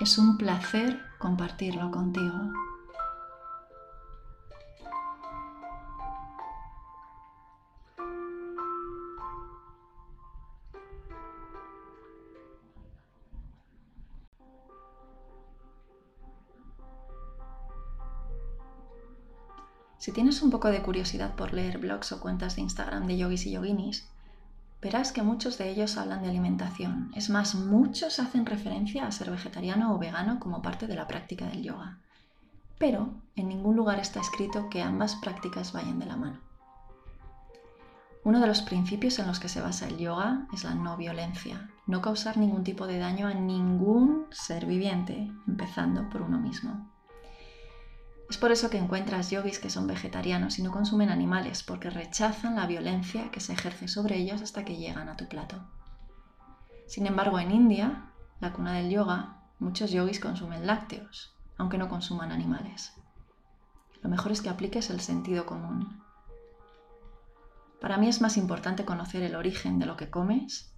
Es un placer compartirlo contigo. Si tienes un poco de curiosidad por leer blogs o cuentas de Instagram de yogis y yoginis, verás que muchos de ellos hablan de alimentación. Es más, muchos hacen referencia a ser vegetariano o vegano como parte de la práctica del yoga. Pero en ningún lugar está escrito que ambas prácticas vayan de la mano. Uno de los principios en los que se basa el yoga es la no violencia, no causar ningún tipo de daño a ningún ser viviente, empezando por uno mismo. Es por eso que encuentras yogis que son vegetarianos y no consumen animales, porque rechazan la violencia que se ejerce sobre ellos hasta que llegan a tu plato. Sin embargo, en India, la cuna del yoga, muchos yogis consumen lácteos, aunque no consuman animales. Lo mejor es que apliques el sentido común. Para mí es más importante conocer el origen de lo que comes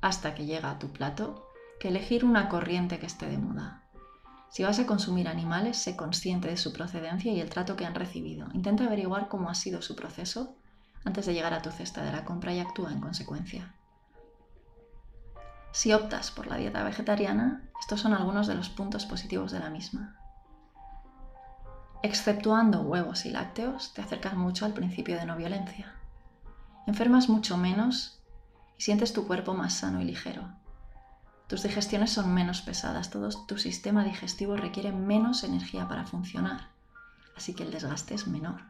hasta que llega a tu plato que elegir una corriente que esté de moda. Si vas a consumir animales, sé consciente de su procedencia y el trato que han recibido. Intenta averiguar cómo ha sido su proceso antes de llegar a tu cesta de la compra y actúa en consecuencia. Si optas por la dieta vegetariana, estos son algunos de los puntos positivos de la misma. Exceptuando huevos y lácteos, te acercas mucho al principio de no violencia. Enfermas mucho menos y sientes tu cuerpo más sano y ligero. Tus digestiones son menos pesadas, todo tu sistema digestivo requiere menos energía para funcionar, así que el desgaste es menor.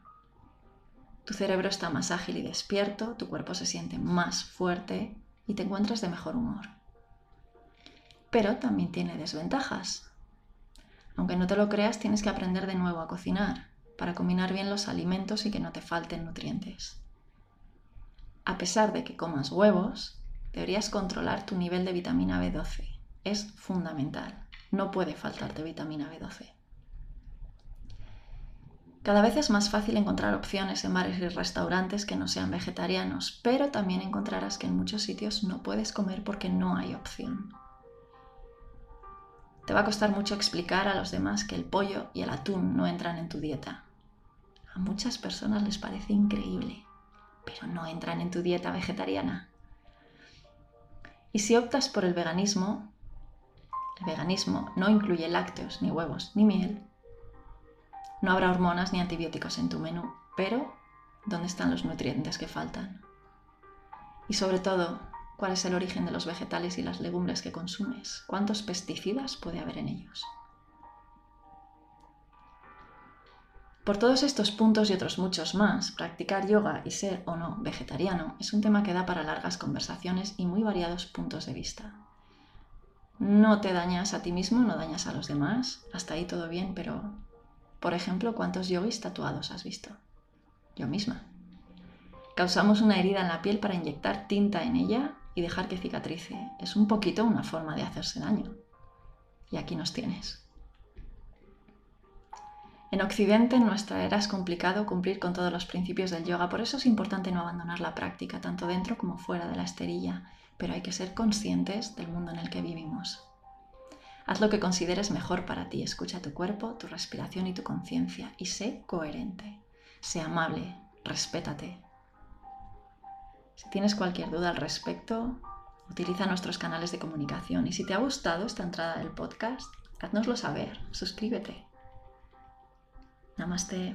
Tu cerebro está más ágil y despierto, tu cuerpo se siente más fuerte y te encuentras de mejor humor. Pero también tiene desventajas. Aunque no te lo creas, tienes que aprender de nuevo a cocinar para combinar bien los alimentos y que no te falten nutrientes. A pesar de que comas huevos, deberías controlar tu nivel de vitamina B12. Es fundamental. No puede faltarte vitamina B12. Cada vez es más fácil encontrar opciones en bares y restaurantes que no sean vegetarianos, pero también encontrarás que en muchos sitios no puedes comer porque no hay opción. Te va a costar mucho explicar a los demás que el pollo y el atún no entran en tu dieta. A muchas personas les parece increíble, pero no entran en tu dieta vegetariana. Y si optas por el veganismo, el veganismo no incluye lácteos, ni huevos, ni miel. No habrá hormonas ni antibióticos en tu menú, pero ¿dónde están los nutrientes que faltan? Y sobre todo, ¿cuál es el origen de los vegetales y las legumbres que consumes? ¿Cuántos pesticidas puede haber en ellos? Por todos estos puntos y otros muchos más, practicar yoga y ser o no vegetariano es un tema que da para largas conversaciones y muy variados puntos de vista. No te dañas a ti mismo, no dañas a los demás, hasta ahí todo bien, pero, por ejemplo, ¿cuántos yogis tatuados has visto? Yo misma. Causamos una herida en la piel para inyectar tinta en ella y dejar que cicatrice. Es un poquito una forma de hacerse daño. Y aquí nos tienes. En Occidente, en nuestra era, es complicado cumplir con todos los principios del yoga, por eso es importante no abandonar la práctica, tanto dentro como fuera de la esterilla, pero hay que ser conscientes del mundo en el que vivimos. Haz lo que consideres mejor para ti, escucha tu cuerpo, tu respiración y tu conciencia y sé coherente. Sé amable, respétate. Si tienes cualquier duda al respecto, utiliza nuestros canales de comunicación y si te ha gustado esta entrada del podcast, haznoslo saber, suscríbete. Namaste.